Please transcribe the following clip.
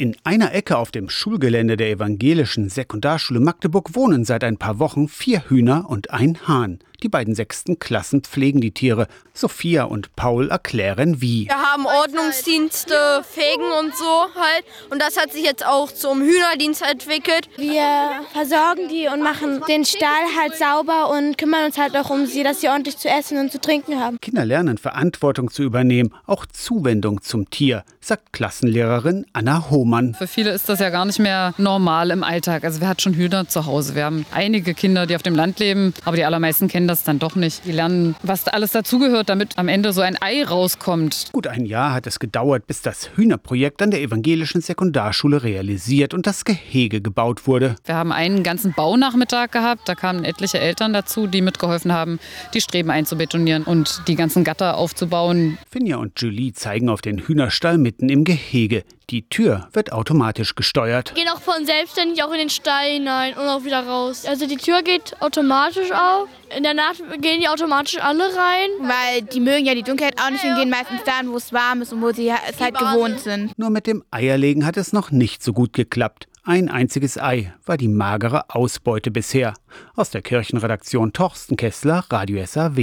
In einer Ecke auf dem Schulgelände der evangelischen Sekundarschule Magdeburg wohnen seit ein paar Wochen vier Hühner und ein Hahn. Die beiden sechsten Klassen pflegen die Tiere. Sophia und Paul erklären wie. Wir haben Ordnungsdienste, Fegen und so halt. Und das hat sich jetzt auch zum Hühnerdienst entwickelt. Wir versorgen die und machen den Stall halt sauber und kümmern uns halt auch um sie, dass sie ordentlich zu essen und zu trinken haben. Kinder lernen Verantwortung zu übernehmen, auch Zuwendung zum Tier, sagt Klassenlehrerin Anna Hohmann. Für viele ist das ja gar nicht mehr normal im Alltag. Also wer hat schon Hühner zu Hause? Wir haben einige Kinder, die auf dem Land leben, aber die allermeisten kennen das dann doch nicht. Die lernen, was alles dazugehört, damit am Ende so ein Ei rauskommt. Gut ein Jahr hat es gedauert, bis das Hühnerprojekt an der evangelischen Sekundarschule realisiert und das Gehege gebaut wurde. Wir haben einen ganzen Baunachmittag gehabt. Da kamen etliche Eltern dazu, die mitgeholfen haben, die Streben einzubetonieren und die ganzen Gatter aufzubauen. Finja und Julie zeigen auf den Hühnerstall mitten im Gehege. Die Tür wird automatisch gesteuert. Gehen auch von selbstständig auch in den Stall hinein und auch wieder raus. Also die Tür geht automatisch auf. In der Nacht gehen die automatisch alle rein. Weil die mögen ja die Dunkelheit auch nicht und gehen meistens dahin, wo es warm ist und wo sie es halt gewohnt sind. Nur mit dem Eierlegen hat es noch nicht so gut geklappt. Ein einziges Ei war die magere Ausbeute bisher. Aus der Kirchenredaktion Torsten Kessler, Radio SAW.